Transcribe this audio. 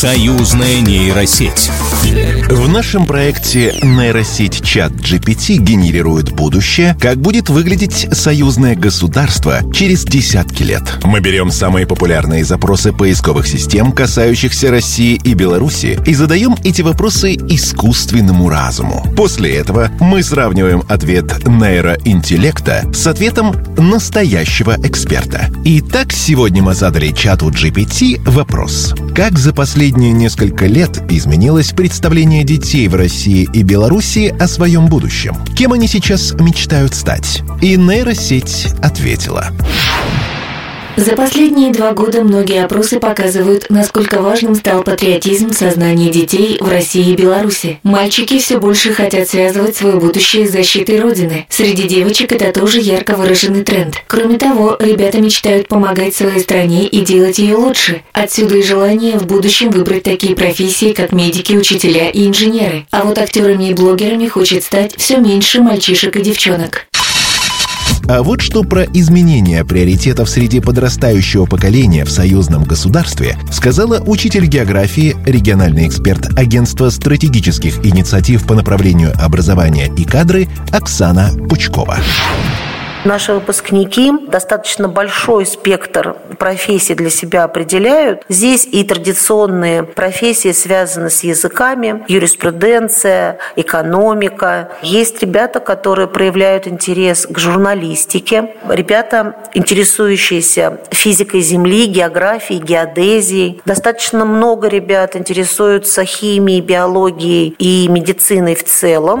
Союзная нейросеть. В нашем проекте нейросеть чат GPT генерирует будущее, как будет выглядеть союзное государство через десятки лет. Мы берем самые популярные запросы поисковых систем, касающихся России и Беларуси, и задаем эти вопросы искусственному разуму. После этого мы сравниваем ответ нейроинтеллекта с ответом настоящего эксперта. Итак, сегодня мы задали чату GPT вопрос. Как за последние несколько лет изменилось представление детей в России и Беларуси о своем будущем? Кем они сейчас мечтают стать? И нейросеть ответила. За последние два года многие опросы показывают, насколько важным стал патриотизм в сознании детей в России и Беларуси. Мальчики все больше хотят связывать свое будущее с защитой Родины. Среди девочек это тоже ярко выраженный тренд. Кроме того, ребята мечтают помогать своей стране и делать ее лучше. Отсюда и желание в будущем выбрать такие профессии, как медики, учителя и инженеры. А вот актерами и блогерами хочет стать все меньше мальчишек и девчонок. А вот что про изменение приоритетов среди подрастающего поколения в союзном государстве сказала учитель географии, региональный эксперт Агентства стратегических инициатив по направлению образования и кадры Оксана Пучкова. Наши выпускники достаточно большой спектр профессий для себя определяют. Здесь и традиционные профессии связаны с языками, юриспруденция, экономика. Есть ребята, которые проявляют интерес к журналистике. Ребята, интересующиеся физикой Земли, географией, геодезией. Достаточно много ребят интересуются химией, биологией и медициной в целом.